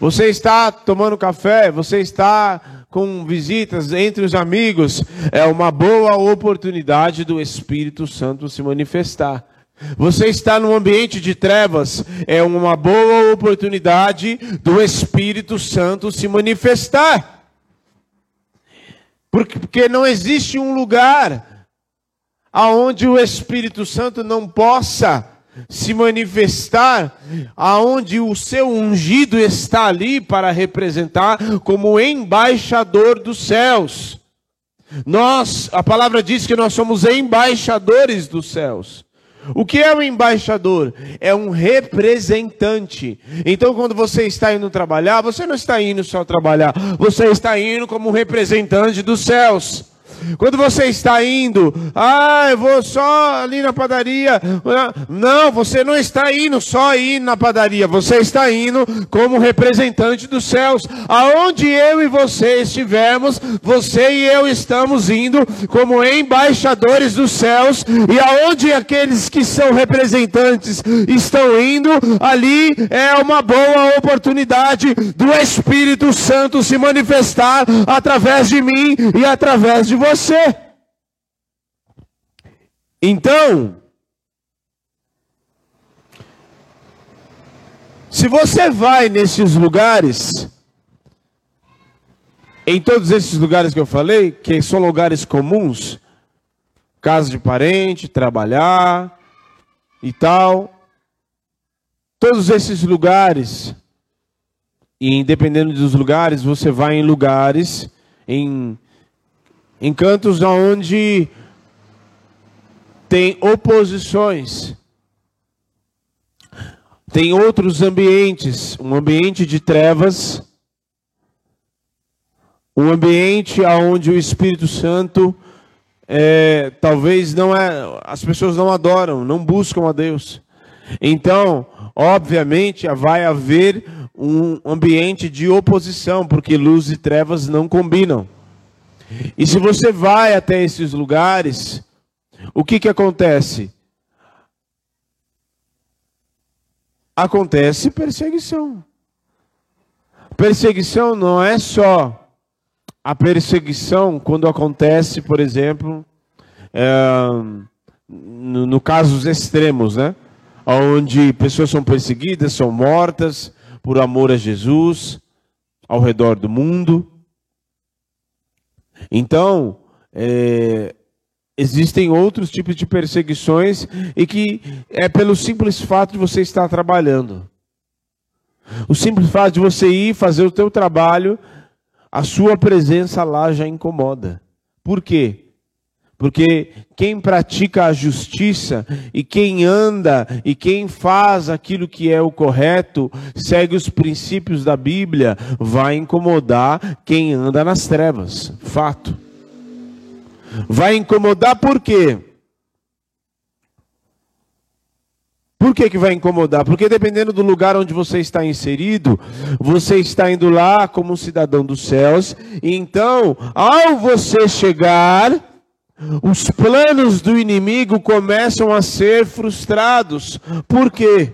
Você está tomando café, você está com visitas entre os amigos, é uma boa oportunidade do Espírito Santo se manifestar. Você está num ambiente de trevas, é uma boa oportunidade do Espírito Santo se manifestar. Porque não existe um lugar aonde o Espírito Santo não possa se manifestar, aonde o seu ungido está ali para representar como embaixador dos céus. Nós, a palavra diz que nós somos embaixadores dos céus. O que é um embaixador? É um representante. Então, quando você está indo trabalhar, você não está indo só trabalhar, você está indo como um representante dos céus. Quando você está indo, ah, eu vou só ali na padaria. Não, você não está indo só ir na padaria, você está indo como representante dos céus. Aonde eu e você estivermos, você e eu estamos indo como embaixadores dos céus, e aonde aqueles que são representantes estão indo, ali é uma boa oportunidade do Espírito Santo se manifestar através de mim e através de você você. Então, se você vai nesses lugares, em todos esses lugares que eu falei, que são lugares comuns, casa de parente, trabalhar e tal, todos esses lugares, e dependendo dos lugares, você vai em lugares, em em cantos onde tem oposições, tem outros ambientes, um ambiente de trevas, um ambiente onde o Espírito Santo é, talvez não é, as pessoas não adoram, não buscam a Deus. Então, obviamente, vai haver um ambiente de oposição, porque luz e trevas não combinam. E se você vai até esses lugares, o que, que acontece? Acontece perseguição. Perseguição não é só a perseguição quando acontece, por exemplo, é, no, no extremos, né? Onde pessoas são perseguidas, são mortas por amor a Jesus ao redor do mundo. Então, é, existem outros tipos de perseguições e que é pelo simples fato de você estar trabalhando. O simples fato de você ir fazer o teu trabalho, a sua presença lá já incomoda. Por quê? Porque quem pratica a justiça e quem anda e quem faz aquilo que é o correto, segue os princípios da Bíblia, vai incomodar quem anda nas trevas. Fato. Vai incomodar por quê? Por que, que vai incomodar? Porque dependendo do lugar onde você está inserido, você está indo lá como um cidadão dos céus, e então, ao você chegar os planos do inimigo começam a ser frustrados. Por quê?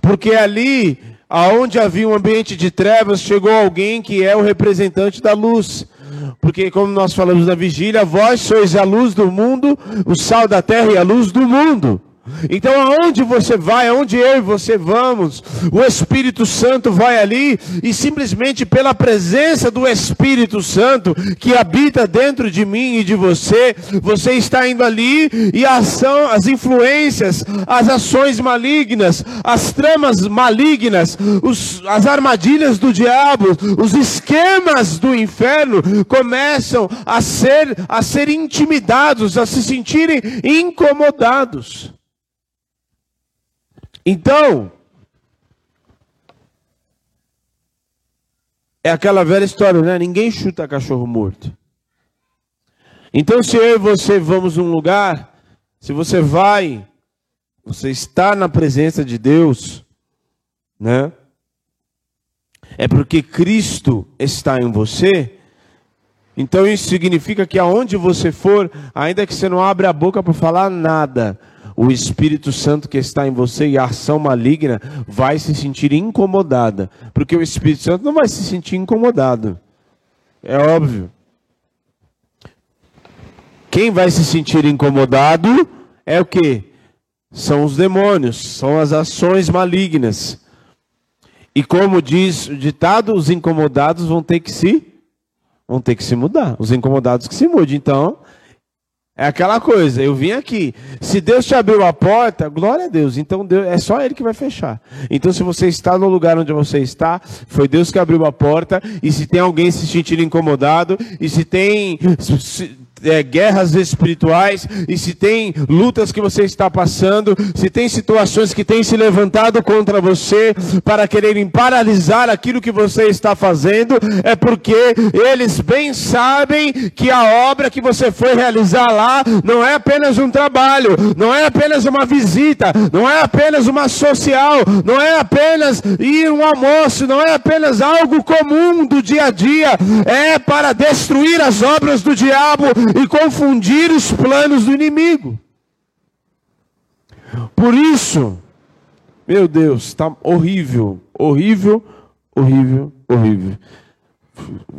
Porque ali, aonde havia um ambiente de trevas, chegou alguém que é o representante da luz. Porque, como nós falamos na vigília, vós sois a luz do mundo, o sal da terra e a luz do mundo. Então, aonde você vai, aonde eu e você vamos, o Espírito Santo vai ali e simplesmente pela presença do Espírito Santo que habita dentro de mim e de você, você está indo ali e a ação, as influências, as ações malignas, as tramas malignas, os, as armadilhas do diabo, os esquemas do inferno começam a ser a ser intimidados, a se sentirem incomodados. Então, é aquela velha história, né? Ninguém chuta cachorro morto. Então, se eu e você vamos num lugar, se você vai, você está na presença de Deus, né? É porque Cristo está em você. Então isso significa que aonde você for, ainda que você não abra a boca para falar nada, o Espírito Santo que está em você e a ação maligna vai se sentir incomodada, porque o Espírito Santo não vai se sentir incomodado. É óbvio. Quem vai se sentir incomodado é o que? São os demônios, são as ações malignas. E como diz o ditado, os incomodados vão ter que se vão ter que se mudar. Os incomodados que se mudem. Então, é aquela coisa, eu vim aqui. Se Deus te abriu a porta, glória a Deus. Então Deus, é só Ele que vai fechar. Então, se você está no lugar onde você está, foi Deus que abriu a porta. E se tem alguém se sentindo incomodado, e se tem. Se, é, guerras espirituais, e se tem lutas que você está passando, se tem situações que têm se levantado contra você para quererem paralisar aquilo que você está fazendo, é porque eles bem sabem que a obra que você foi realizar lá não é apenas um trabalho, não é apenas uma visita, não é apenas uma social, não é apenas ir um almoço, não é apenas algo comum do dia a dia, é para destruir as obras do diabo e confundir os planos do inimigo. Por isso, meu Deus, está horrível, horrível, horrível, horrível.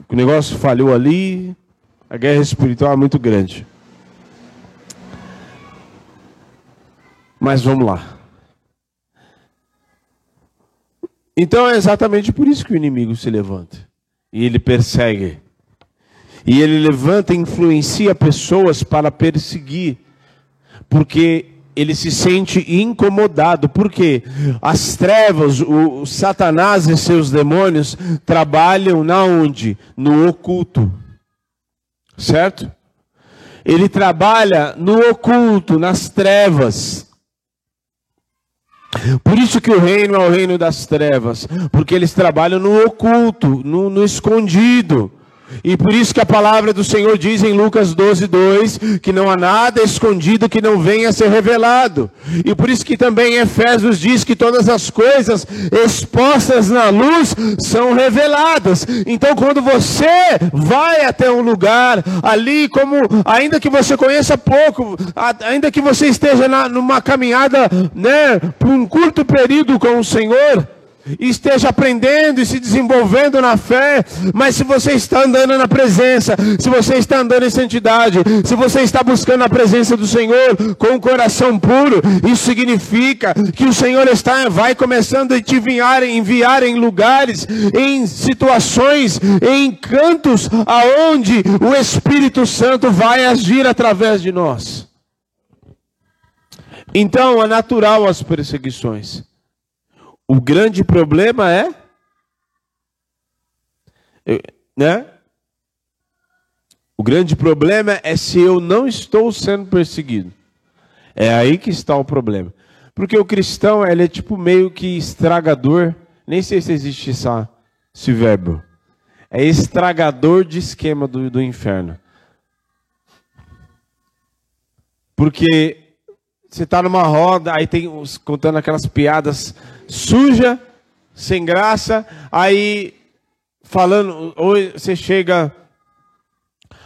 O negócio falhou ali, a guerra espiritual é muito grande. Mas vamos lá. Então é exatamente por isso que o inimigo se levanta. E ele persegue e ele levanta e influencia pessoas para perseguir, porque ele se sente incomodado, porque as trevas, o, Satanás e seus demônios trabalham na onde? No oculto. Certo? Ele trabalha no oculto, nas trevas. Por isso que o reino é o reino das trevas, porque eles trabalham no oculto, no, no escondido. E por isso que a palavra do Senhor diz em Lucas 12, 2, que não há nada escondido que não venha a ser revelado. E por isso que também Efésios diz que todas as coisas expostas na luz são reveladas. Então quando você vai até um lugar ali, como ainda que você conheça pouco, ainda que você esteja na, numa caminhada, né, por um curto período com o Senhor, esteja aprendendo e se desenvolvendo na fé, mas se você está andando na presença, se você está andando em santidade, se você está buscando a presença do Senhor com o um coração puro, isso significa que o Senhor está vai começando a te enviar, enviar em lugares, em situações, em cantos aonde o Espírito Santo vai agir através de nós. Então, é natural as perseguições. O grande problema é, né? O grande problema é se eu não estou sendo perseguido. É aí que está o problema. Porque o cristão, ele é tipo meio que estragador, nem sei se existe essa, esse verbo. É estragador de esquema do, do inferno. Porque você está numa roda, aí tem uns contando aquelas piadas suja, sem graça, aí falando, ou você chega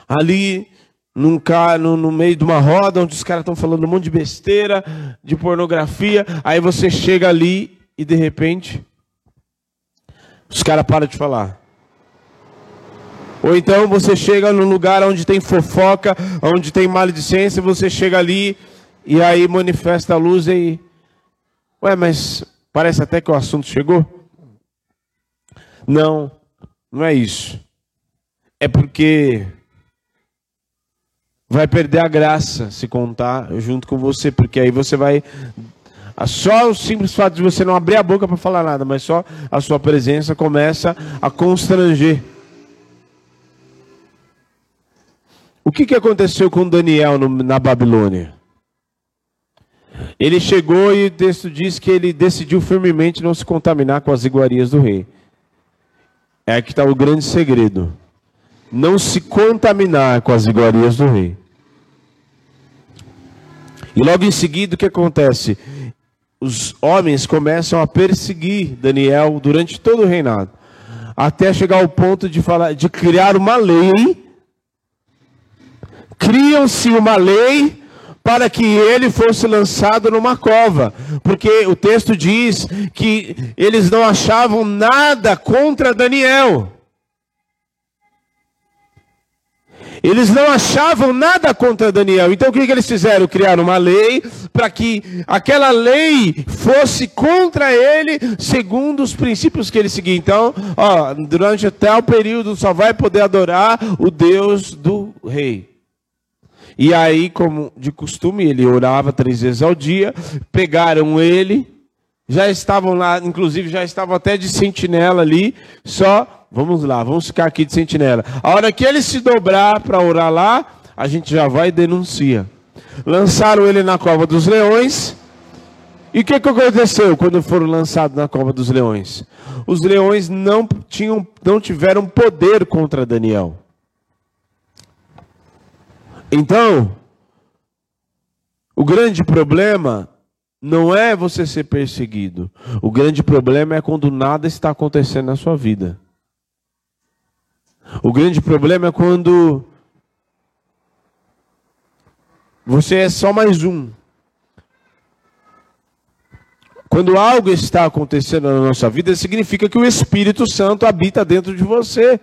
ali num, no, no meio de uma roda onde os caras estão falando um monte de besteira, de pornografia, aí você chega ali e de repente os caras param de falar. Ou então você chega num lugar onde tem fofoca, onde tem maledicência, você chega ali e aí manifesta a luz e. Ué, mas parece até que o assunto chegou? Não, não é isso. É porque vai perder a graça se contar junto com você, porque aí você vai. Só o simples fato de você não abrir a boca para falar nada, mas só a sua presença começa a constranger. O que, que aconteceu com Daniel no, na Babilônia? Ele chegou e o texto diz que ele decidiu firmemente não se contaminar com as iguarias do rei. É aqui está o grande segredo. Não se contaminar com as iguarias do rei. E logo em seguida o que acontece? Os homens começam a perseguir Daniel durante todo o reinado, até chegar ao ponto de falar, de criar uma lei. Criam-se uma lei para que ele fosse lançado numa cova, porque o texto diz que eles não achavam nada contra Daniel. Eles não achavam nada contra Daniel. Então o que, que eles fizeram? Criaram uma lei para que aquela lei fosse contra ele, segundo os princípios que ele seguia. Então, ó, durante até o período só vai poder adorar o Deus do rei. E aí, como de costume, ele orava três vezes ao dia. Pegaram ele, já estavam lá, inclusive já estavam até de sentinela ali, só Vamos lá, vamos ficar aqui de sentinela. A hora que ele se dobrar para orar lá, a gente já vai e denuncia. Lançaram ele na cova dos leões. E o que, que aconteceu quando foram lançados na cova dos leões? Os leões não, tinham, não tiveram poder contra Daniel. Então, o grande problema não é você ser perseguido. O grande problema é quando nada está acontecendo na sua vida. O grande problema é quando você é só mais um. Quando algo está acontecendo na nossa vida, significa que o Espírito Santo habita dentro de você.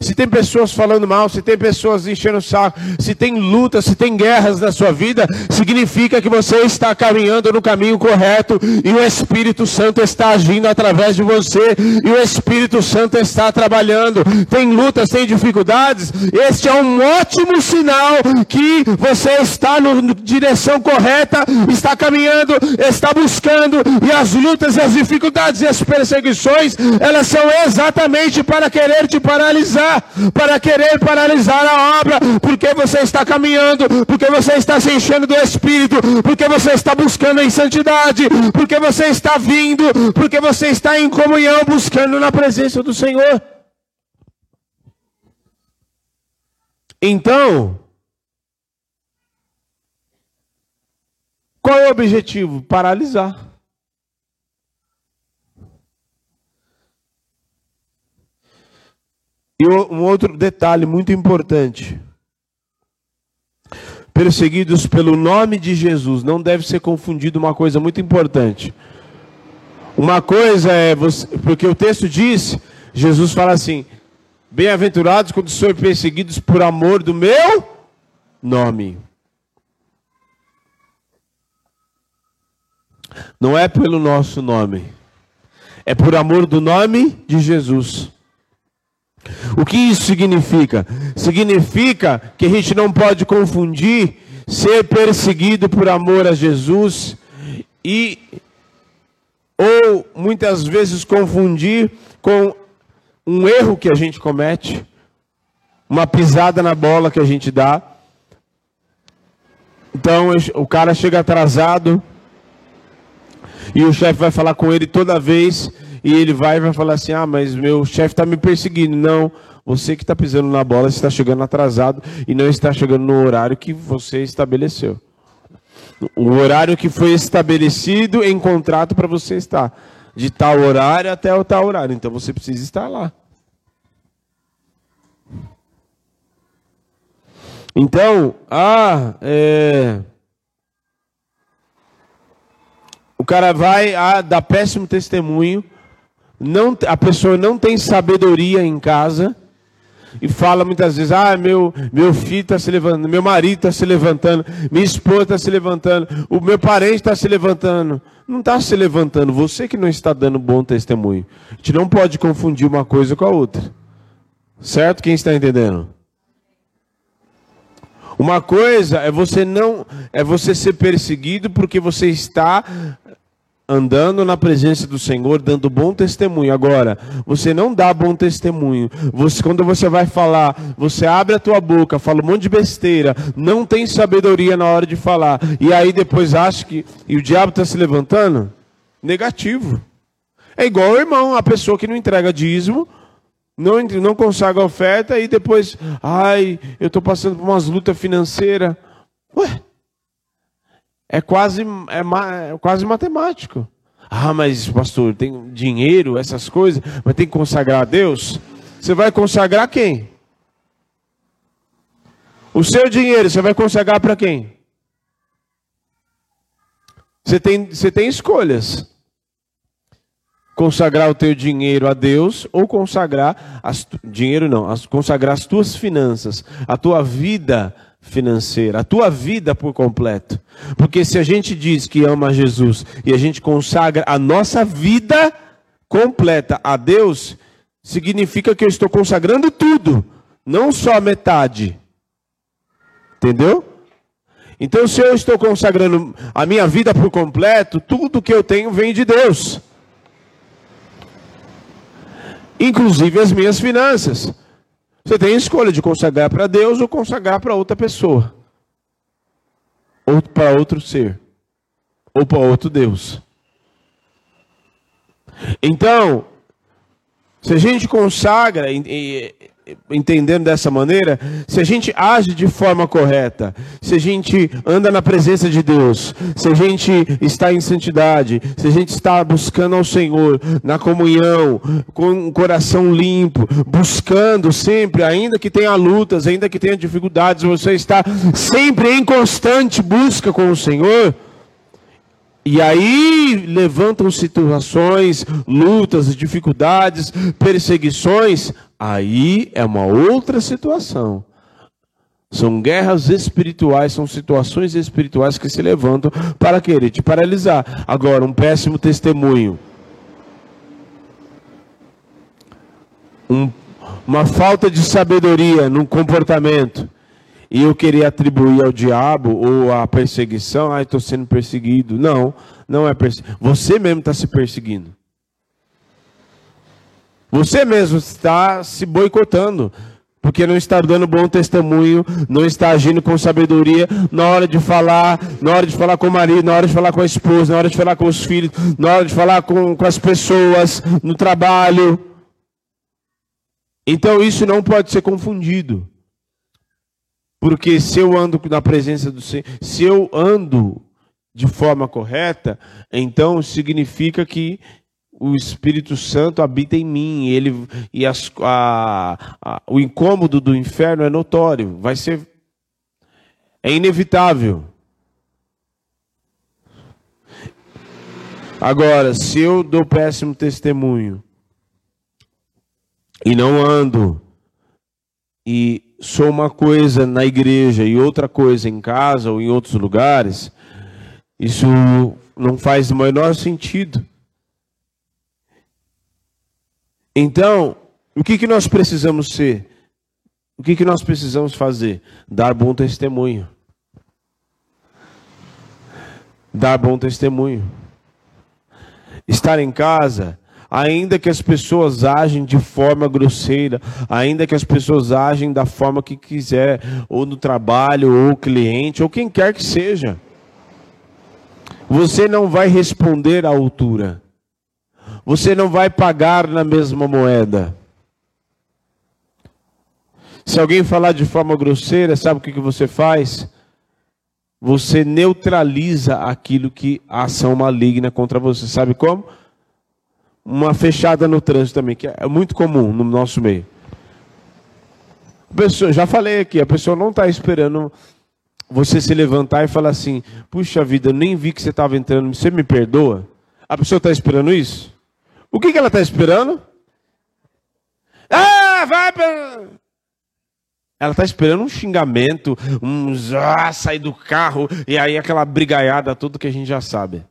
Se tem pessoas falando mal, se tem pessoas enchendo o saco, se tem lutas, se tem guerras na sua vida, significa que você está caminhando no caminho correto e o Espírito Santo está agindo através de você e o Espírito Santo está trabalhando. Tem lutas, tem dificuldades, este é um ótimo sinal que você está na direção correta, está caminhando, está buscando e as lutas, as dificuldades e as perseguições, elas são exatamente para querer te paralisar, para querer paralisar a obra, porque você está caminhando, porque você está se enchendo do Espírito, porque você está buscando em santidade, porque você está vindo, porque você está em comunhão, buscando na presença do Senhor. Então, qual é o objetivo? Paralisar. E um outro detalhe muito importante. Perseguidos pelo nome de Jesus, não deve ser confundido uma coisa muito importante. Uma coisa é você, porque o texto diz, Jesus fala assim: Bem-aventurados quando sois perseguidos por amor do meu nome. Não é pelo nosso nome, é por amor do nome de Jesus. O que isso significa? Significa que a gente não pode confundir ser perseguido por amor a Jesus e ou muitas vezes confundir com um erro que a gente comete, uma pisada na bola que a gente dá. Então o cara chega atrasado e o chefe vai falar com ele toda vez e ele vai e vai falar assim: ah, mas meu chefe está me perseguindo. Não, você que está pisando na bola está chegando atrasado e não está chegando no horário que você estabeleceu. O horário que foi estabelecido em contrato para você estar. De tal horário até o tal horário. Então você precisa estar lá. Então, ah, é... o cara vai ah, dar péssimo testemunho não, a pessoa não tem sabedoria em casa e fala muitas vezes: ah, meu, meu filho está se levantando, meu marido está se levantando, minha esposa está se levantando, o meu parente está se levantando. Não está se levantando, você que não está dando bom testemunho. A gente não pode confundir uma coisa com a outra. Certo? Quem está entendendo? Uma coisa é você não é você ser perseguido porque você está andando na presença do Senhor, dando bom testemunho. Agora, você não dá bom testemunho. Você, quando você vai falar, você abre a tua boca, fala um monte de besteira, não tem sabedoria na hora de falar, e aí depois acha que e o diabo está se levantando? Negativo. É igual o irmão, a pessoa que não entrega dízimo, não, não consagra oferta e depois, ai, eu estou passando por umas lutas financeiras. Ué, é quase, é, é quase matemático. Ah, mas pastor, tem dinheiro, essas coisas, mas tem que consagrar a Deus? Você vai consagrar quem? O seu dinheiro, você vai consagrar para quem? Você tem, você tem escolhas. Consagrar o teu dinheiro a Deus ou consagrar as, dinheiro não, as, consagrar as tuas finanças, a tua vida financeira, a tua vida por completo. Porque se a gente diz que ama Jesus e a gente consagra a nossa vida completa a Deus, significa que eu estou consagrando tudo, não só a metade. Entendeu? Então, se eu estou consagrando a minha vida por completo, tudo que eu tenho vem de Deus, inclusive as minhas finanças. Você tem a escolha de consagrar para Deus ou consagrar para outra pessoa, ou para outro ser, ou para outro Deus. Então, se a gente consagra, entendendo dessa maneira, se a gente age de forma correta, se a gente anda na presença de Deus, se a gente está em santidade, se a gente está buscando ao Senhor na comunhão, com um coração limpo, buscando sempre, ainda que tenha lutas, ainda que tenha dificuldades, você está sempre em constante busca com o Senhor. E aí levantam situações, lutas, dificuldades, perseguições, aí é uma outra situação. São guerras espirituais, são situações espirituais que se levantam para querer te paralisar. Agora, um péssimo testemunho. Um, uma falta de sabedoria no comportamento e eu querer atribuir ao diabo ou à perseguição, ah, estou sendo perseguido. Não, não é perseguido. Você mesmo está se perseguindo. Você mesmo está se boicotando, porque não está dando bom testemunho, não está agindo com sabedoria na hora de falar, na hora de falar com o marido, na hora de falar com a esposa, na hora de falar com os filhos, na hora de falar com, com as pessoas, no trabalho. Então isso não pode ser confundido. Porque se eu ando na presença do Senhor, se eu ando de forma correta, então significa que o Espírito Santo habita em mim, ele e as, a, a, o incômodo do inferno é notório, vai ser é inevitável. Agora, se eu dou péssimo testemunho e não ando e sou uma coisa na igreja e outra coisa em casa ou em outros lugares, isso não faz o menor sentido. Então, o que, que nós precisamos ser? O que, que nós precisamos fazer? Dar bom testemunho. Dar bom testemunho. Estar em casa ainda que as pessoas agem de forma grosseira, ainda que as pessoas agem da forma que quiser, ou no trabalho, ou cliente, ou quem quer que seja. Você não vai responder à altura. Você não vai pagar na mesma moeda. Se alguém falar de forma grosseira, sabe o que, que você faz? Você neutraliza aquilo que a ação maligna contra você. Sabe como? Uma fechada no trânsito também, que é muito comum no nosso meio. Pessoa, já falei aqui, a pessoa não está esperando você se levantar e falar assim: puxa vida, eu nem vi que você estava entrando, você me perdoa? A pessoa está esperando isso? O que, que ela está esperando? Ah, vai pra... Ela está esperando um xingamento, um ah, sair do carro, e aí aquela brigaiada, tudo que a gente já sabe.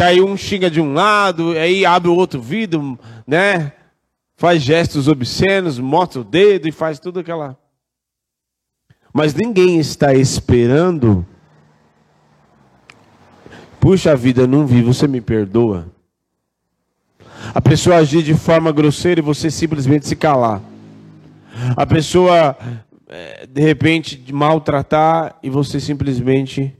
Que aí um xinga de um lado, aí abre o outro vidro, né? Faz gestos obscenos, mostra o dedo e faz tudo aquela. Mas ninguém está esperando. Puxa vida, não vi, você me perdoa. A pessoa agir de forma grosseira e você simplesmente se calar. A pessoa, eh, de repente, maltratar e você simplesmente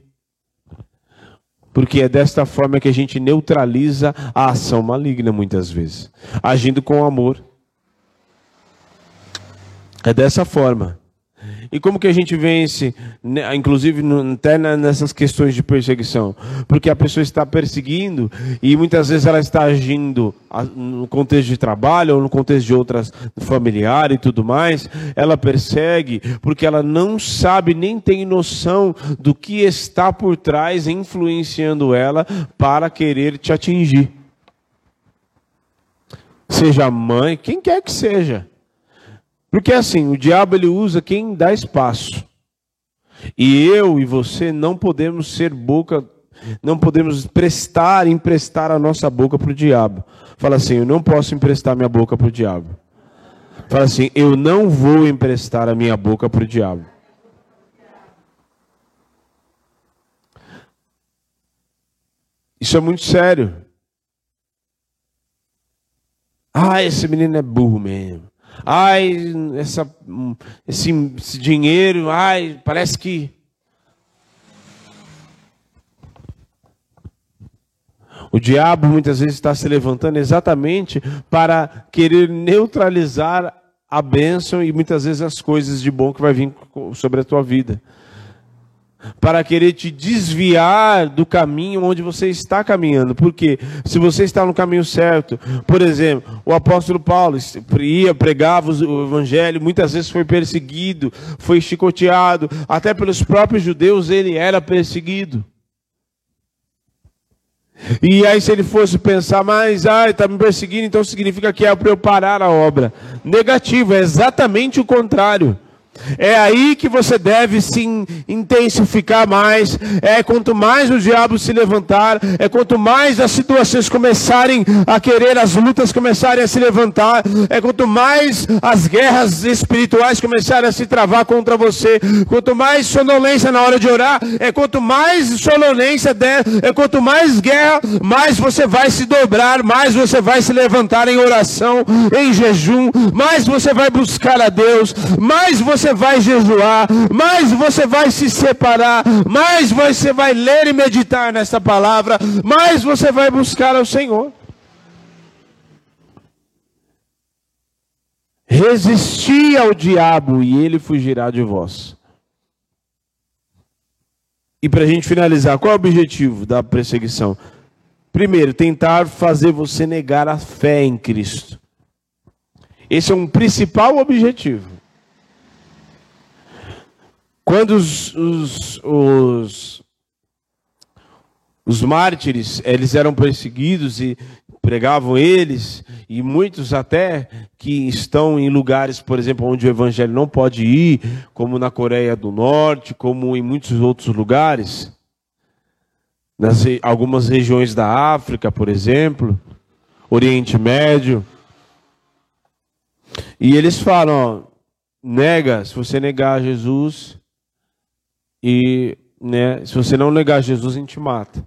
porque é desta forma que a gente neutraliza a ação maligna muitas vezes, agindo com amor. É dessa forma. E como que a gente vence, né, inclusive até nessas questões de perseguição? Porque a pessoa está perseguindo e muitas vezes ela está agindo no contexto de trabalho ou no contexto de outras familiar e tudo mais. Ela persegue porque ela não sabe nem tem noção do que está por trás influenciando ela para querer te atingir. Seja mãe, quem quer que seja. Porque assim, o diabo ele usa quem dá espaço. E eu e você não podemos ser boca, não podemos prestar, emprestar a nossa boca para o diabo. Fala assim, eu não posso emprestar minha boca para o diabo. Fala assim, eu não vou emprestar a minha boca para o diabo. Isso é muito sério. Ah, esse menino é burro mesmo. Ai, essa, esse, esse dinheiro, ai, parece que. O diabo muitas vezes está se levantando exatamente para querer neutralizar a bênção e muitas vezes as coisas de bom que vai vir sobre a tua vida para querer te desviar do caminho onde você está caminhando. Porque se você está no caminho certo, por exemplo, o apóstolo Paulo ia, pregava o evangelho, muitas vezes foi perseguido, foi chicoteado, até pelos próprios judeus ele era perseguido. E aí, se ele fosse pensar, mas ai, está me perseguindo, então significa que é para eu parar a obra. Negativo, é exatamente o contrário. É aí que você deve se intensificar mais. É quanto mais o diabo se levantar, é quanto mais as situações começarem a querer, as lutas começarem a se levantar, é quanto mais as guerras espirituais começarem a se travar contra você, quanto mais sonolência na hora de orar, é quanto mais sonolência der, é quanto mais guerra, mais você vai se dobrar, mais você vai se levantar em oração, em jejum, mais você vai buscar a Deus, mais você você vai jejuar, mais você vai se separar, mais você vai ler e meditar nessa palavra, mais você vai buscar ao Senhor. Resisti ao diabo e ele fugirá de vós. E para a gente finalizar, qual é o objetivo da perseguição? Primeiro, tentar fazer você negar a fé em Cristo. Esse é um principal objetivo. Quando os, os, os, os mártires eles eram perseguidos e pregavam eles, e muitos até que estão em lugares, por exemplo, onde o evangelho não pode ir, como na Coreia do Norte, como em muitos outros lugares, nas algumas regiões da África, por exemplo, Oriente Médio. E eles falam, ó, nega, se você negar Jesus, e né, se você não negar Jesus, a gente mata.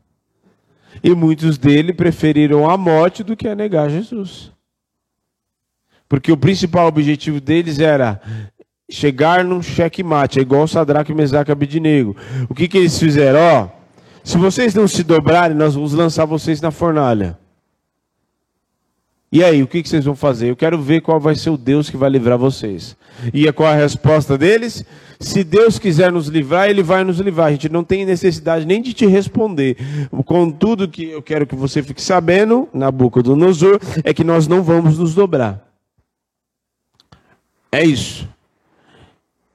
E muitos dele preferiram a morte do que a negar Jesus. Porque o principal objetivo deles era chegar num checkmate, é igual Sadraque, Mesaque e Abidnego. O que, que eles fizeram? Ó, se vocês não se dobrarem, nós vamos lançar vocês na fornalha. E aí, o que, vocês vão fazer? Eu quero ver qual vai ser o Deus que vai livrar vocês. E qual a resposta deles? Se Deus quiser nos livrar, Ele vai nos livrar. A gente não tem necessidade nem de te responder. Contudo, que eu quero que você fique sabendo, na boca do Nosor, é que nós não vamos nos dobrar. É isso.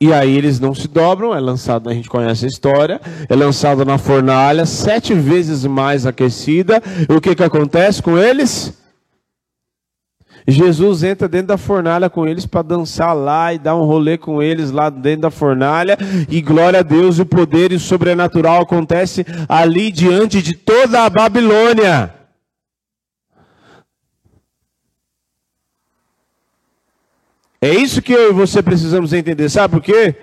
E aí eles não se dobram, é lançado, a gente conhece a história, é lançado na fornalha, sete vezes mais aquecida. E o que, que acontece com eles? Jesus entra dentro da fornalha com eles para dançar lá e dar um rolê com eles lá dentro da fornalha. E glória a Deus, o poder e o sobrenatural acontece ali diante de toda a Babilônia. É isso que eu e você precisamos entender, sabe por quê?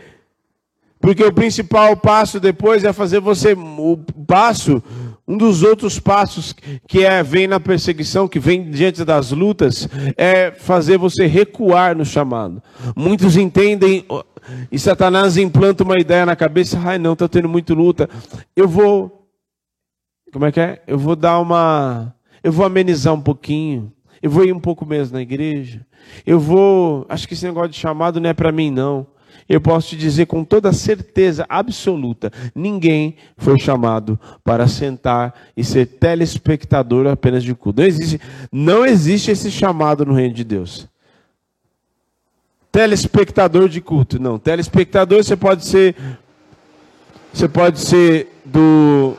Porque o principal passo depois é fazer você o passo um dos outros passos que é, vem na perseguição, que vem diante das lutas, é fazer você recuar no chamado. Muitos entendem, e Satanás implanta uma ideia na cabeça, ai não, está tendo muita luta. Eu vou, como é que é? Eu vou dar uma, eu vou amenizar um pouquinho. Eu vou ir um pouco menos na igreja. Eu vou, acho que esse negócio de chamado não é para mim não. Eu posso te dizer com toda certeza absoluta: ninguém foi chamado para sentar e ser telespectador apenas de culto. Não existe, não existe esse chamado no reino de Deus. Telespectador de culto, não. Telespectador você pode ser. Você pode ser do.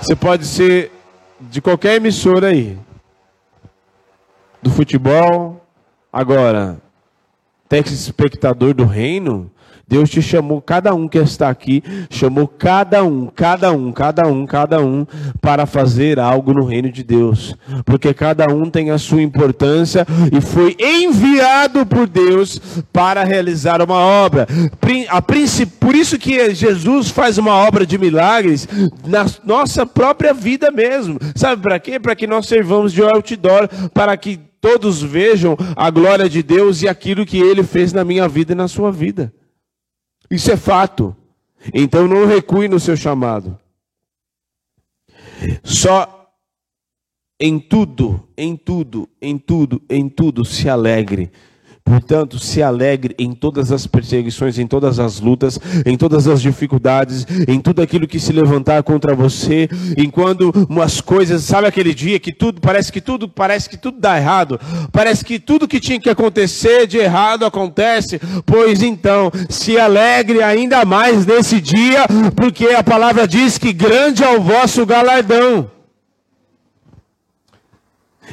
Você pode ser de qualquer emissora aí. Do futebol, Agora, telespectador do reino, Deus te chamou, cada um que está aqui, chamou cada um, cada um, cada um, cada um, para fazer algo no reino de Deus. Porque cada um tem a sua importância e foi enviado por Deus para realizar uma obra. A Por isso que Jesus faz uma obra de milagres na nossa própria vida mesmo. Sabe para quê? Para que nós servamos de outdoor, para que todos vejam a glória de Deus e aquilo que ele fez na minha vida e na sua vida. Isso é fato. Então não recue no seu chamado. Só em tudo, em tudo, em tudo, em tudo se alegre Portanto, se alegre em todas as perseguições, em todas as lutas, em todas as dificuldades, em tudo aquilo que se levantar contra você, enquanto umas coisas, sabe aquele dia que tudo parece que tudo parece que tudo dá errado, parece que tudo que tinha que acontecer de errado acontece, pois então se alegre ainda mais nesse dia, porque a palavra diz que grande é o vosso galardão.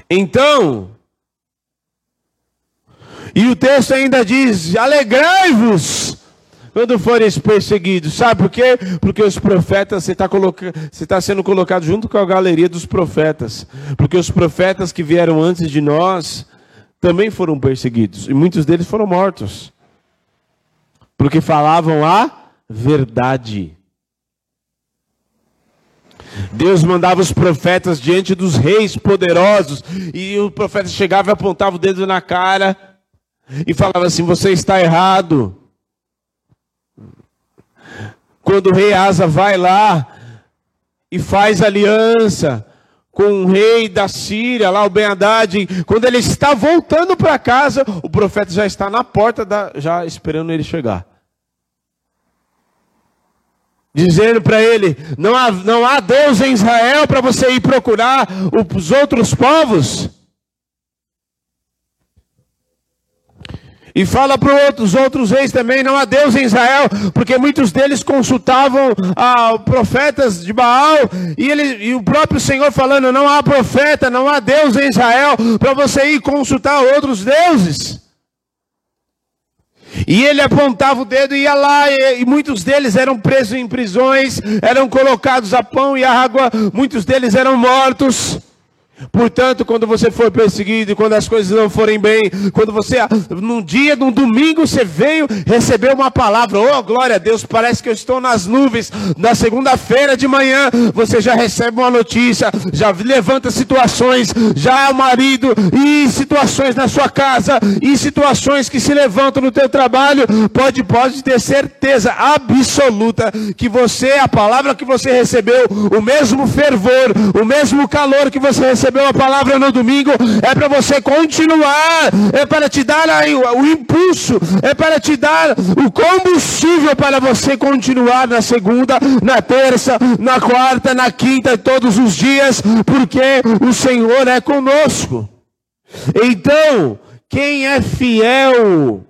Então, e o texto ainda diz: alegrai-vos quando foreis perseguidos. Sabe por quê? Porque os profetas, você está coloca... tá sendo colocado junto com a galeria dos profetas. Porque os profetas que vieram antes de nós também foram perseguidos. E muitos deles foram mortos. Porque falavam a verdade. Deus mandava os profetas diante dos reis poderosos. E o profeta chegava e apontava o dedo na cara e falava assim: Você está errado. Quando o rei Asa vai lá e faz aliança com o rei da Síria, lá o Ben Haddad, quando ele está voltando para casa, o profeta já está na porta, da, já esperando ele chegar. Dizendo para ele: não há, não há Deus em Israel para você ir procurar os outros povos. E fala para os outros reis também, não há Deus em Israel, porque muitos deles consultavam ah, profetas de Baal, e, ele, e o próprio Senhor falando, não há profeta, não há Deus em Israel, para você ir consultar outros deuses. E ele apontava o dedo e ia lá, e, e, muitos deles eram presos em prisões, eram colocados a pão e água, muitos deles eram mortos. Portanto, quando você for perseguido, quando as coisas não forem bem, quando você, num dia, num domingo, você veio receber uma palavra, oh glória a Deus, parece que eu estou nas nuvens, na segunda-feira de manhã, você já recebe uma notícia, já levanta situações, já é o marido, e situações na sua casa, e situações que se levantam no teu trabalho, pode, pode ter certeza absoluta que você, a palavra que você recebeu, o mesmo fervor, o mesmo calor que você recebeu, recebeu a palavra no domingo, é para você continuar, é para te dar o impulso, é para te dar o combustível para você continuar na segunda, na terça, na quarta, na quinta, todos os dias, porque o Senhor é conosco. Então, quem é fiel,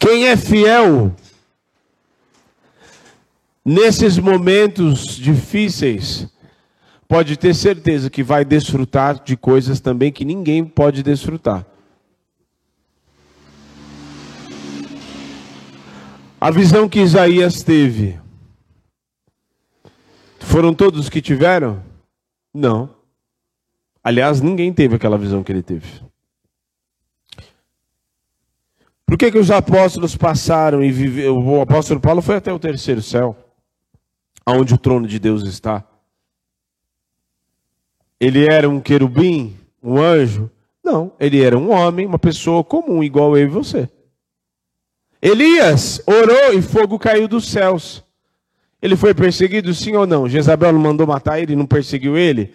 quem é fiel nesses momentos difíceis, pode ter certeza que vai desfrutar de coisas também que ninguém pode desfrutar. A visão que Isaías teve, foram todos que tiveram? Não. Aliás, ninguém teve aquela visão que ele teve. Por que, que os apóstolos passaram e viveram? O apóstolo Paulo foi até o terceiro céu, aonde o trono de Deus está. Ele era um querubim, um anjo? Não, ele era um homem, uma pessoa comum, igual eu e você. Elias orou e fogo caiu dos céus. Ele foi perseguido, sim ou não? Jezabel não mandou matar ele, não perseguiu ele?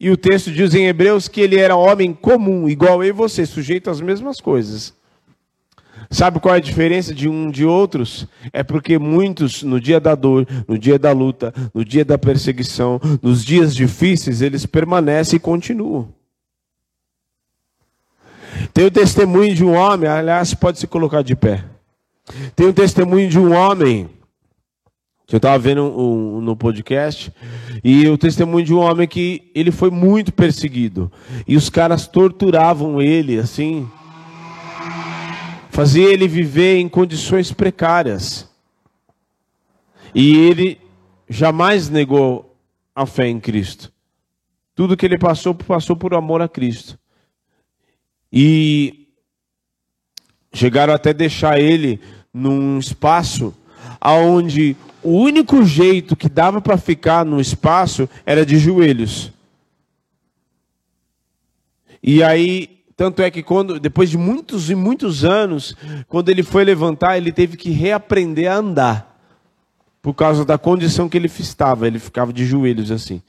E o texto diz em Hebreus que ele era homem comum, igual eu e você, sujeito às mesmas coisas. Sabe qual é a diferença de um de outros? É porque muitos, no dia da dor, no dia da luta, no dia da perseguição, nos dias difíceis, eles permanecem e continuam. Tem o testemunho de um homem, aliás, pode se colocar de pé. Tem o testemunho de um homem que eu estava vendo um, um, no podcast, e o testemunho de um homem que ele foi muito perseguido. E os caras torturavam ele, assim. Fazia ele viver em condições precárias. E ele jamais negou a fé em Cristo. Tudo que ele passou, passou por amor a Cristo. E chegaram até deixar ele num espaço aonde o único jeito que dava para ficar no espaço era de joelhos. E aí, tanto é que quando, depois de muitos e muitos anos, quando ele foi levantar, ele teve que reaprender a andar. Por causa da condição que ele estava, ele ficava de joelhos assim.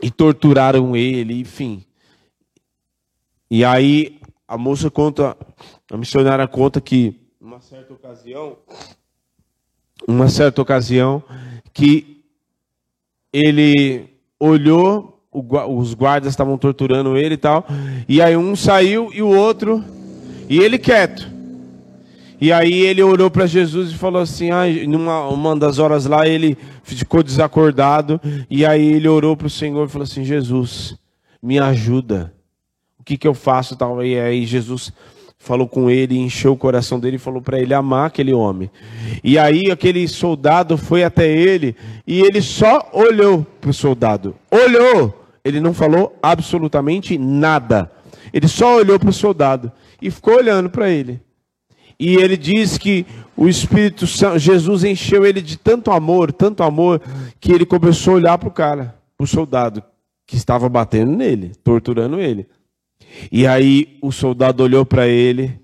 E torturaram ele, enfim. E aí a moça conta, a missionária conta que, numa certa ocasião, uma certa ocasião que ele olhou, os guardas estavam torturando ele e tal, e aí um saiu e o outro, e ele quieto. E aí ele olhou para Jesus e falou assim, ah, numa uma das horas lá ele ficou desacordado, e aí ele orou para o Senhor e falou assim, Jesus, me ajuda, o que, que eu faço tal? E aí Jesus falou com ele, encheu o coração dele e falou para ele amar aquele homem. E aí aquele soldado foi até ele e ele só olhou para o soldado. Olhou! Ele não falou absolutamente nada. Ele só olhou para o soldado e ficou olhando para ele. E ele diz que o Espírito Santo, Jesus encheu ele de tanto amor, tanto amor, que ele começou a olhar para o cara, para o soldado que estava batendo nele, torturando ele. E aí o soldado olhou para ele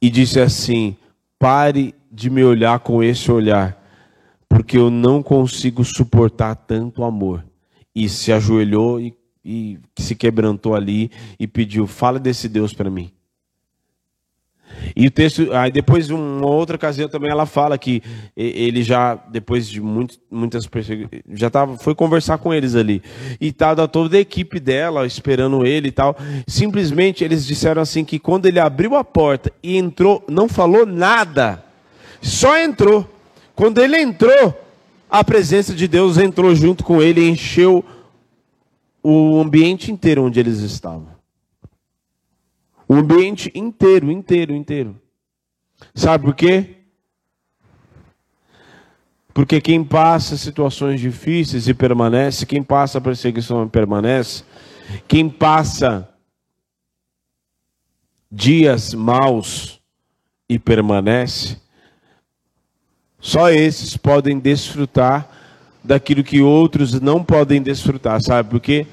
e disse assim: Pare de me olhar com esse olhar, porque eu não consigo suportar tanto amor. E se ajoelhou e, e se quebrantou ali e pediu: Fala desse Deus para mim. E o texto, aí depois, uma outra ocasião também, ela fala que ele já, depois de muito, muitas perseguições, já tava, foi conversar com eles ali. E estava toda a equipe dela esperando ele e tal. Simplesmente eles disseram assim que quando ele abriu a porta e entrou, não falou nada, só entrou. Quando ele entrou, a presença de Deus entrou junto com ele e encheu o ambiente inteiro onde eles estavam. O ambiente inteiro, inteiro, inteiro. Sabe por quê? Porque quem passa situações difíceis e permanece, quem passa perseguição e permanece, quem passa dias maus e permanece, só esses podem desfrutar daquilo que outros não podem desfrutar, sabe por quê?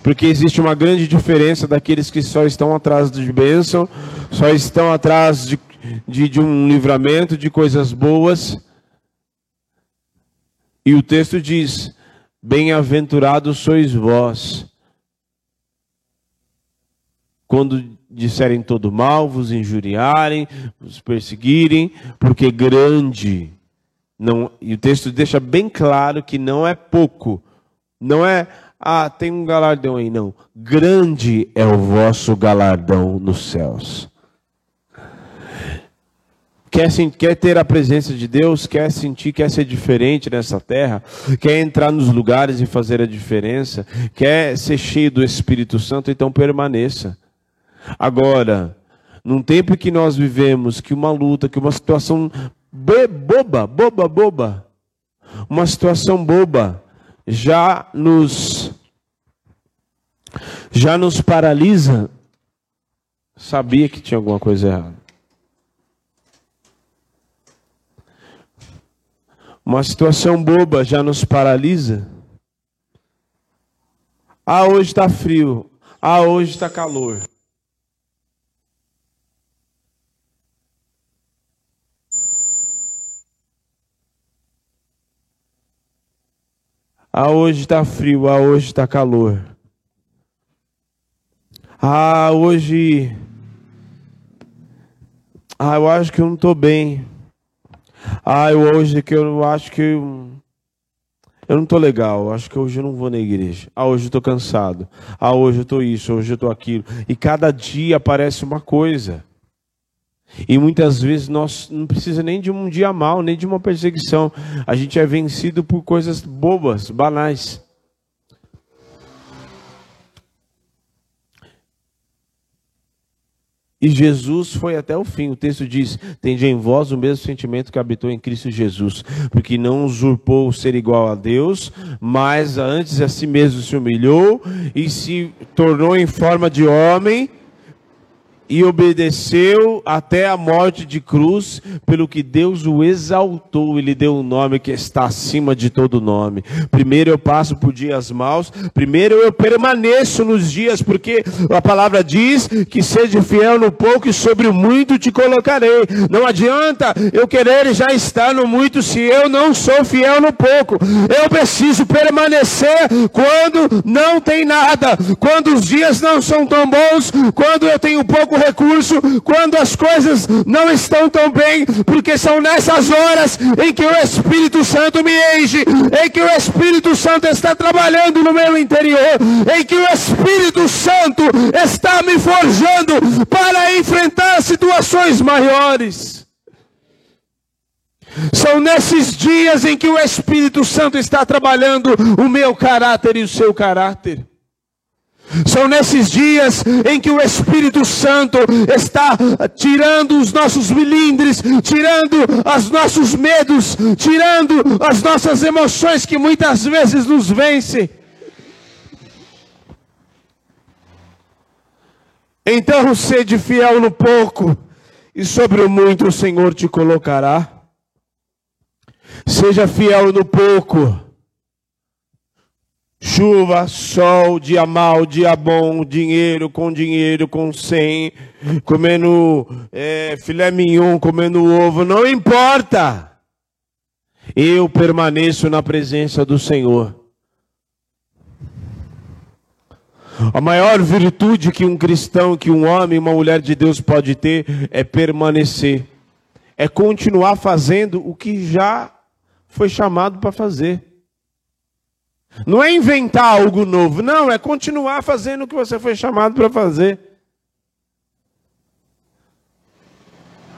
Porque existe uma grande diferença daqueles que só estão atrás de bênção, só estão atrás de, de, de um livramento, de coisas boas. E o texto diz: Bem-aventurados sois vós, quando disserem todo mal, vos injuriarem, vos perseguirem, porque grande. Não, e o texto deixa bem claro que não é pouco, não é ah, tem um galardão aí. Não. Grande é o vosso galardão nos céus. Quer, quer ter a presença de Deus, quer sentir, quer ser diferente nessa terra, quer entrar nos lugares e fazer a diferença, quer ser cheio do Espírito Santo, então permaneça. Agora, num tempo que nós vivemos, que uma luta, que uma situação boba, boba, boba, uma situação boba, já nos já nos paralisa, sabia que tinha alguma coisa errada. Uma situação boba já nos paralisa. Ah, hoje está frio. Ah, hoje está calor. Ah, hoje está frio, ah, hoje está calor. Ah, hoje. Ah, eu acho que eu não estou bem. Ah, eu hoje que eu acho que eu, não estou legal. Acho que hoje eu não vou na igreja. Ah, hoje eu estou cansado. Ah, hoje eu estou isso, hoje eu estou aquilo. E cada dia aparece uma coisa. E muitas vezes nós não precisa nem de um dia mal, nem de uma perseguição. A gente é vencido por coisas bobas, banais. E Jesus foi até o fim. O texto diz: Tende em vós o mesmo sentimento que habitou em Cristo Jesus, porque não usurpou ser igual a Deus, mas antes a si mesmo se humilhou e se tornou em forma de homem e obedeceu até a morte de cruz, pelo que Deus o exaltou e lhe deu um nome que está acima de todo nome. Primeiro eu passo por dias maus, primeiro eu permaneço nos dias, porque a palavra diz que seja fiel no pouco e sobre o muito te colocarei. Não adianta eu querer já estar no muito se eu não sou fiel no pouco. Eu preciso permanecer quando não tem nada, quando os dias não são tão bons, quando eu tenho pouco recurso quando as coisas não estão tão bem, porque são nessas horas em que o Espírito Santo me enche, em que o Espírito Santo está trabalhando no meu interior, em que o Espírito Santo está me forjando para enfrentar situações maiores. São nesses dias em que o Espírito Santo está trabalhando o meu caráter e o seu caráter. São nesses dias em que o Espírito Santo está tirando os nossos milindres, tirando os nossos medos, tirando as nossas emoções que muitas vezes nos vencem. Então, sede fiel no pouco, e sobre o muito o Senhor te colocará. Seja fiel no pouco Chuva, sol, dia mal, dia bom, dinheiro com dinheiro, com cem, comendo é, filé mignon, comendo ovo, não importa. Eu permaneço na presença do Senhor. A maior virtude que um cristão, que um homem, uma mulher de Deus pode ter é permanecer, é continuar fazendo o que já foi chamado para fazer. Não é inventar algo novo, não, é continuar fazendo o que você foi chamado para fazer.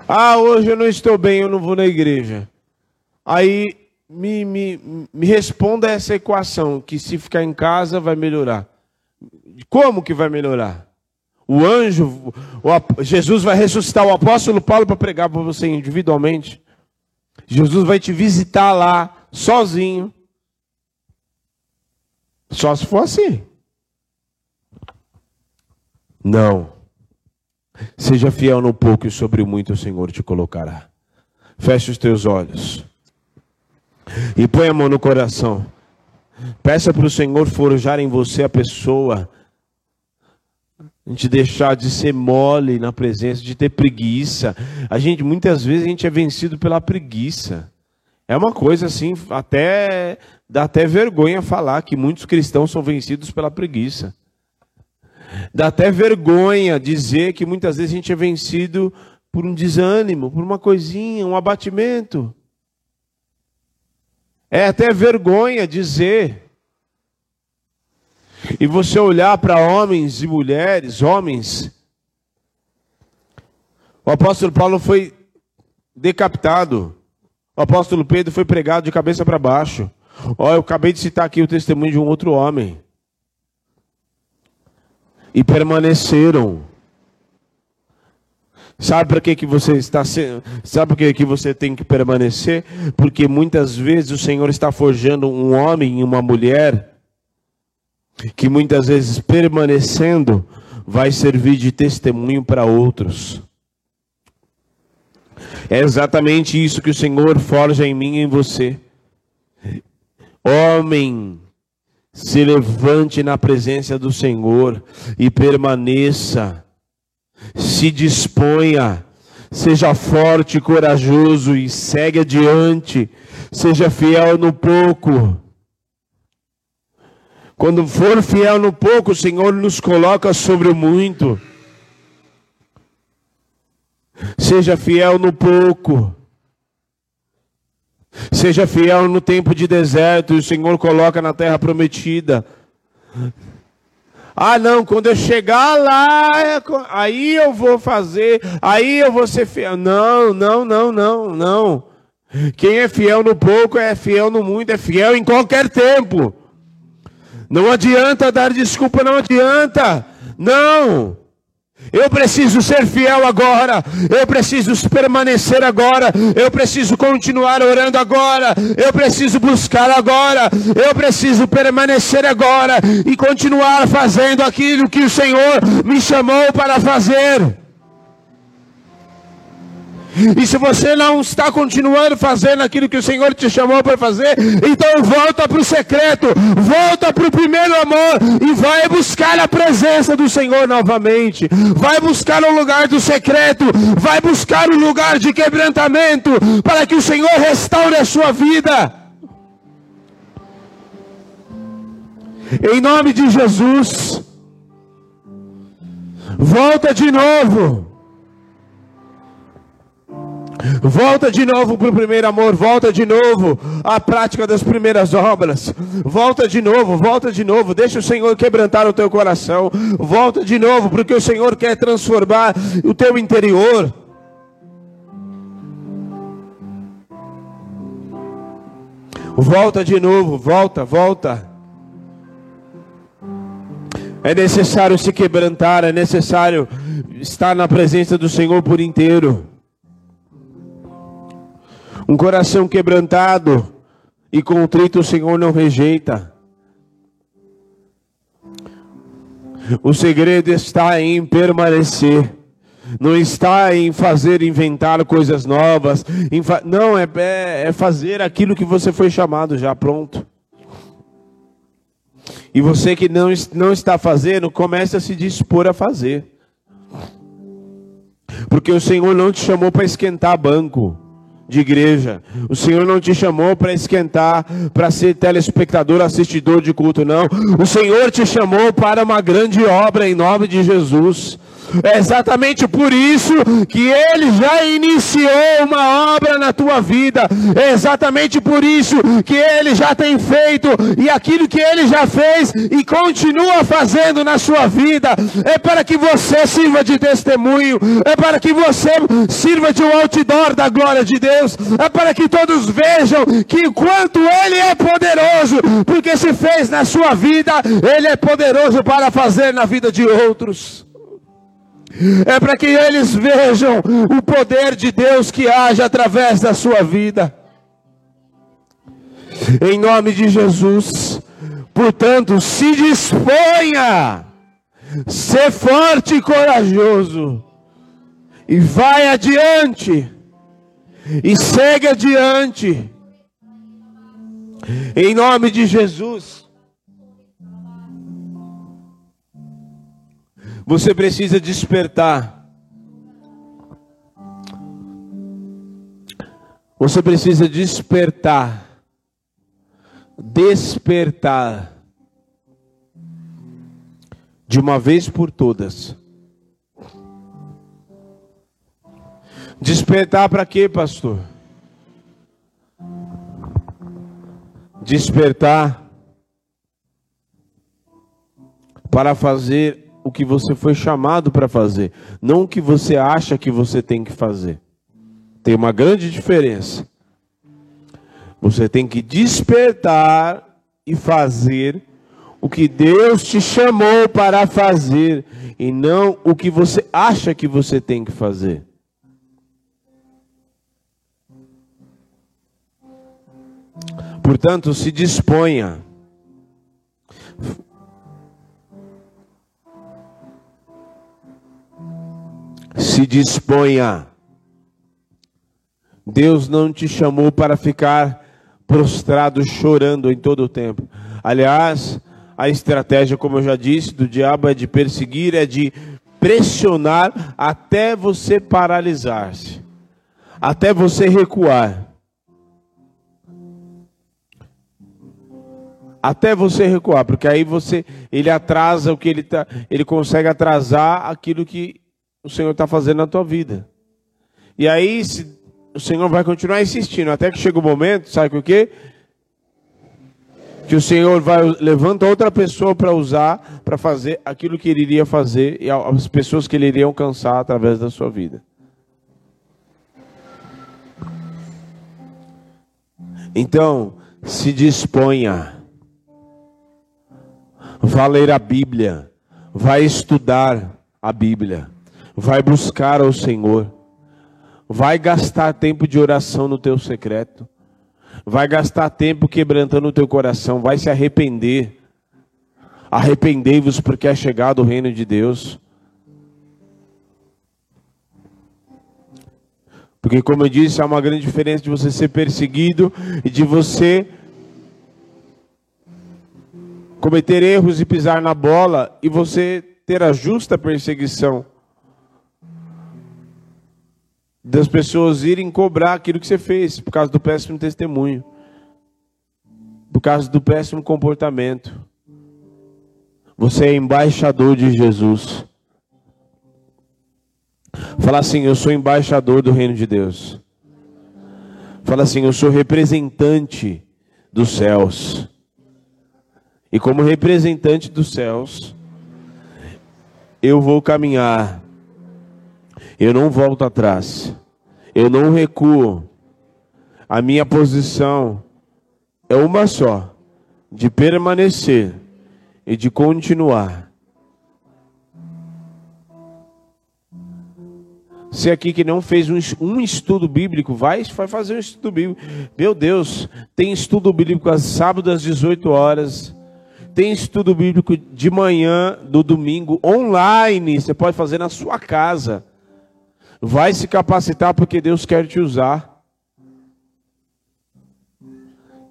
Ah, hoje eu não estou bem, eu não vou na igreja. Aí me, me, me responda essa equação: que se ficar em casa vai melhorar. Como que vai melhorar? O anjo, o, Jesus vai ressuscitar o apóstolo Paulo para pregar para você individualmente. Jesus vai te visitar lá, sozinho. Só se for assim. Não. Seja fiel no pouco e sobre muito o Senhor te colocará. Feche os teus olhos. E põe a mão no coração. Peça para o Senhor forjar em você a pessoa. A gente deixar de ser mole na presença, de ter preguiça. A gente, muitas vezes, a gente é vencido pela preguiça. É uma coisa assim, até Dá até vergonha falar que muitos cristãos são vencidos pela preguiça. Dá até vergonha dizer que muitas vezes a gente é vencido por um desânimo, por uma coisinha, um abatimento. É até vergonha dizer. E você olhar para homens e mulheres, homens. O apóstolo Paulo foi decapitado. O apóstolo Pedro foi pregado de cabeça para baixo. Ó, eu acabei de citar aqui o testemunho de um outro homem. E permaneceram. Sabe para que, que você está Sabe por que, que você tem que permanecer? Porque muitas vezes o Senhor está forjando um homem e uma mulher que muitas vezes permanecendo vai servir de testemunho para outros. É exatamente isso que o Senhor forja em mim e em você. Homem, se levante na presença do Senhor e permaneça. Se disponha, seja forte e corajoso e segue adiante. Seja fiel no pouco. Quando for fiel no pouco, o Senhor nos coloca sobre o muito. Seja fiel no pouco. Seja fiel no tempo de deserto, e o Senhor coloca na terra prometida. Ah, não, quando eu chegar lá, é aí eu vou fazer, aí eu vou ser fiel. Não, não, não, não, não. Quem é fiel no pouco é fiel no muito, é fiel em qualquer tempo. Não adianta dar desculpa, não adianta. Não. Eu preciso ser fiel agora. Eu preciso permanecer agora. Eu preciso continuar orando agora. Eu preciso buscar agora. Eu preciso permanecer agora e continuar fazendo aquilo que o Senhor me chamou para fazer. E se você não está continuando fazendo aquilo que o Senhor te chamou para fazer, então volta para o secreto, volta para o primeiro amor e vai buscar a presença do Senhor novamente. Vai buscar o lugar do secreto, vai buscar o lugar de quebrantamento, para que o Senhor restaure a sua vida. Em nome de Jesus, volta de novo. Volta de novo para o primeiro amor, volta de novo à prática das primeiras obras. Volta de novo, volta de novo. Deixa o Senhor quebrantar o teu coração. Volta de novo, porque o Senhor quer transformar o teu interior. Volta de novo, volta, volta. É necessário se quebrantar, é necessário estar na presença do Senhor por inteiro. Um coração quebrantado e contrito o Senhor não rejeita. O segredo está em permanecer. Não está em fazer inventar coisas novas. Não, é, é, é fazer aquilo que você foi chamado já, pronto. E você que não, não está fazendo, comece a se dispor a fazer. Porque o Senhor não te chamou para esquentar banco de igreja. O Senhor não te chamou para esquentar, para ser telespectador, assistidor de culto, não. O Senhor te chamou para uma grande obra em nome de Jesus. É exatamente por isso que Ele já iniciou uma obra na tua vida. É exatamente por isso que Ele já tem feito e aquilo que Ele já fez e continua fazendo na sua vida. É para que você sirva de testemunho, é para que você sirva de um outdoor da glória de Deus, é para que todos vejam que quanto Ele é poderoso, porque se fez na sua vida, Ele é poderoso para fazer na vida de outros é para que eles vejam o poder de Deus que age através da sua vida. Em nome de Jesus, portanto, se disponha, ser forte e corajoso, e vai adiante, e segue adiante, em nome de Jesus. Você precisa despertar. Você precisa despertar. Despertar. De uma vez por todas. Despertar para quê, pastor? Despertar para fazer o que você foi chamado para fazer, não o que você acha que você tem que fazer. Tem uma grande diferença. Você tem que despertar e fazer o que Deus te chamou para fazer e não o que você acha que você tem que fazer. Portanto, se disponha se disponha. Deus não te chamou para ficar prostrado chorando em todo o tempo. Aliás, a estratégia, como eu já disse, do diabo é de perseguir, é de pressionar até você paralisar-se, até você recuar. até você recuar, porque aí você ele atrasa o que ele tá, ele consegue atrasar aquilo que o Senhor está fazendo na tua vida. E aí se, o Senhor vai continuar insistindo até que chega o momento, sabe o que? Que o Senhor vai levanta outra pessoa para usar, para fazer aquilo que ele iria fazer e as pessoas que ele iria alcançar através da sua vida. Então, se disponha. Vá ler a Bíblia. Vai estudar a Bíblia. Vai buscar ao Senhor. Vai gastar tempo de oração no teu secreto. Vai gastar tempo quebrantando o teu coração. Vai se arrepender. Arrependei-vos porque é chegado o reino de Deus. Porque, como eu disse, há uma grande diferença de você ser perseguido e de você cometer erros e pisar na bola e você ter a justa perseguição das pessoas irem cobrar aquilo que você fez por causa do péssimo testemunho, por causa do péssimo comportamento. Você é embaixador de Jesus. Fala assim: Eu sou embaixador do reino de Deus. Fala assim: Eu sou representante dos céus. E como representante dos céus, eu vou caminhar. Eu não volto atrás. Eu não recuo. A minha posição é uma só: de permanecer e de continuar Você aqui que não fez um, estudo bíblico, vai, vai fazer um estudo bíblico. Meu Deus, tem estudo bíblico às sábados às 18 horas. Tem estudo bíblico de manhã, do domingo, online. Você pode fazer na sua casa. Vai se capacitar porque Deus quer te usar.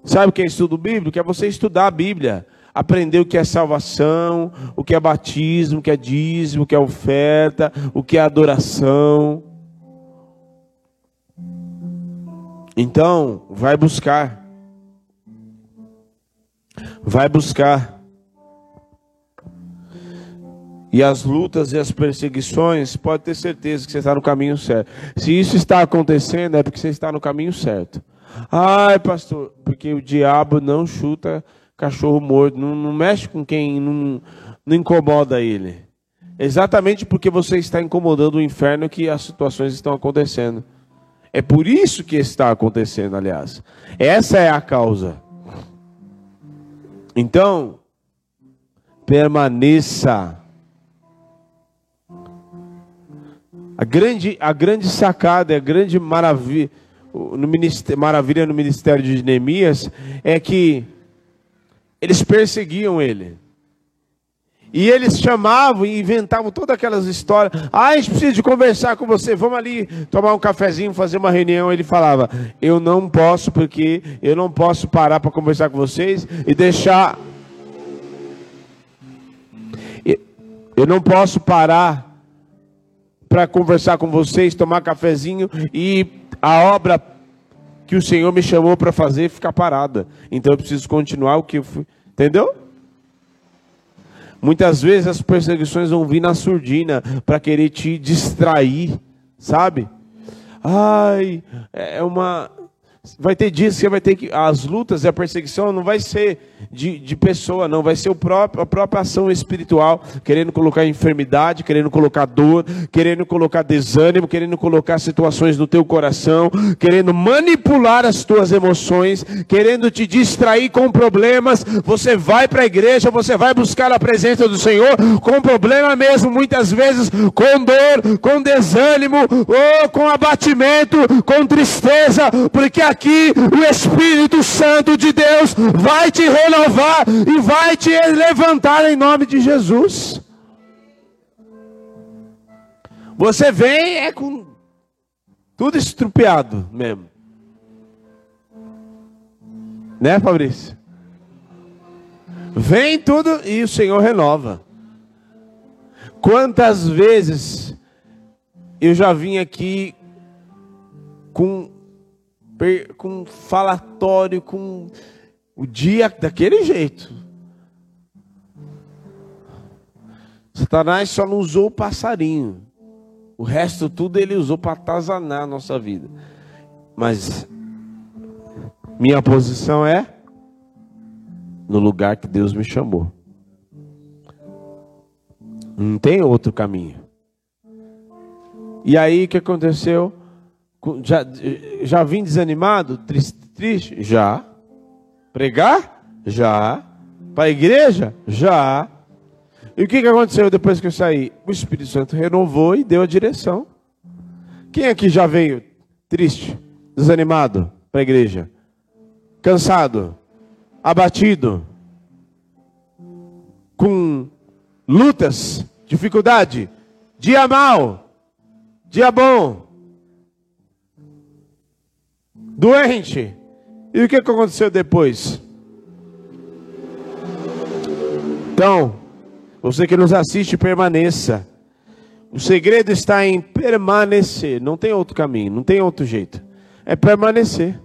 Sabe o que é estudo bíblico? É você estudar a Bíblia aprender o que é salvação, o que é batismo, o que é dízimo, o que é oferta, o que é adoração. Então, vai buscar. Vai buscar. E as lutas e as perseguições, pode ter certeza que você está no caminho certo. Se isso está acontecendo, é porque você está no caminho certo. Ai, pastor, porque o diabo não chuta cachorro morto, não, não mexe com quem não, não incomoda ele. Exatamente porque você está incomodando o inferno que as situações estão acontecendo. É por isso que está acontecendo, aliás. Essa é a causa. Então, permaneça. A grande, a grande sacada, a grande maravilha no, ministério, maravilha no ministério de Neemias é que eles perseguiam ele. E eles chamavam e inventavam todas aquelas histórias. Ah, a gente precisa de conversar com você. Vamos ali tomar um cafezinho, fazer uma reunião. Ele falava: Eu não posso, porque eu não posso parar para conversar com vocês e deixar. Eu não posso parar para conversar com vocês, tomar cafezinho e a obra que o Senhor me chamou para fazer ficar parada. Então eu preciso continuar o que eu fui. Entendeu? Muitas vezes as perseguições vão vir na surdina para querer te distrair, sabe? Ai, é uma Vai ter dias que vai ter que. As lutas e a perseguição não vai ser de, de pessoa, não. Vai ser o próprio, a própria ação espiritual, querendo colocar enfermidade, querendo colocar dor, querendo colocar desânimo, querendo colocar situações no teu coração, querendo manipular as tuas emoções, querendo te distrair com problemas. Você vai para a igreja, você vai buscar a presença do Senhor com problema mesmo, muitas vezes com dor, com desânimo, ou com abatimento, com tristeza, porque a aqui o Espírito Santo de Deus vai te renovar e vai te levantar em nome de Jesus. Você vem é com tudo estrupiado mesmo. Né, Fabrício? Vem tudo e o Senhor renova. Quantas vezes eu já vim aqui com com falatório, com O dia daquele jeito. Satanás só não usou o passarinho. O resto tudo ele usou para atazanar a nossa vida. Mas minha posição é no lugar que Deus me chamou. Não tem outro caminho. E aí o que aconteceu? Já, já vim desanimado? Triste, triste? Já. Pregar? Já. Para a igreja? Já. E o que, que aconteceu depois que eu saí? O Espírito Santo renovou e deu a direção. Quem aqui já veio triste, desanimado para a igreja? Cansado, abatido, com lutas, dificuldade, dia mal, dia bom, doente. E o que aconteceu depois? Então, você que nos assiste, permaneça. O segredo está em permanecer. Não tem outro caminho, não tem outro jeito. É permanecer.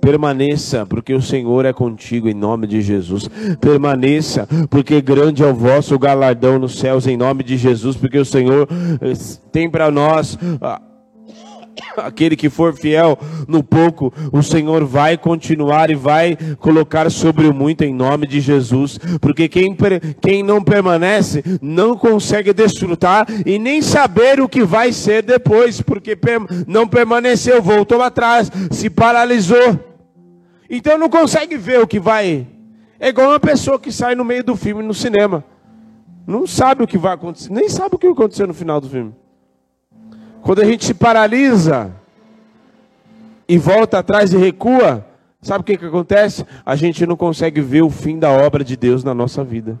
Permaneça, porque o Senhor é contigo em nome de Jesus. Permaneça, porque grande é o vosso galardão nos céus em nome de Jesus, porque o Senhor eh, tem para nós ah, Aquele que for fiel no pouco, o Senhor vai continuar e vai colocar sobre o muito em nome de Jesus. Porque quem, quem não permanece não consegue desfrutar e nem saber o que vai ser depois, porque não permaneceu, voltou atrás, se paralisou. Então não consegue ver o que vai. É igual uma pessoa que sai no meio do filme no cinema. Não sabe o que vai acontecer, nem sabe o que vai acontecer no final do filme. Quando a gente se paralisa e volta atrás e recua, sabe o que, que acontece? A gente não consegue ver o fim da obra de Deus na nossa vida.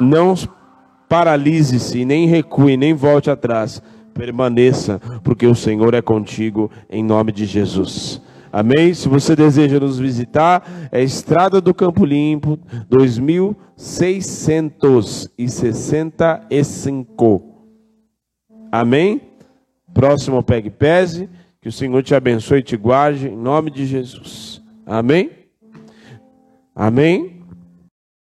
Não paralise-se, nem recue, nem volte atrás. Permaneça, porque o Senhor é contigo, em nome de Jesus. Amém? Se você deseja nos visitar, é Estrada do Campo Limpo, 2665. Amém? Próximo Pegue Pese. Que o Senhor te abençoe e te guarde, em nome de Jesus. Amém? Amém?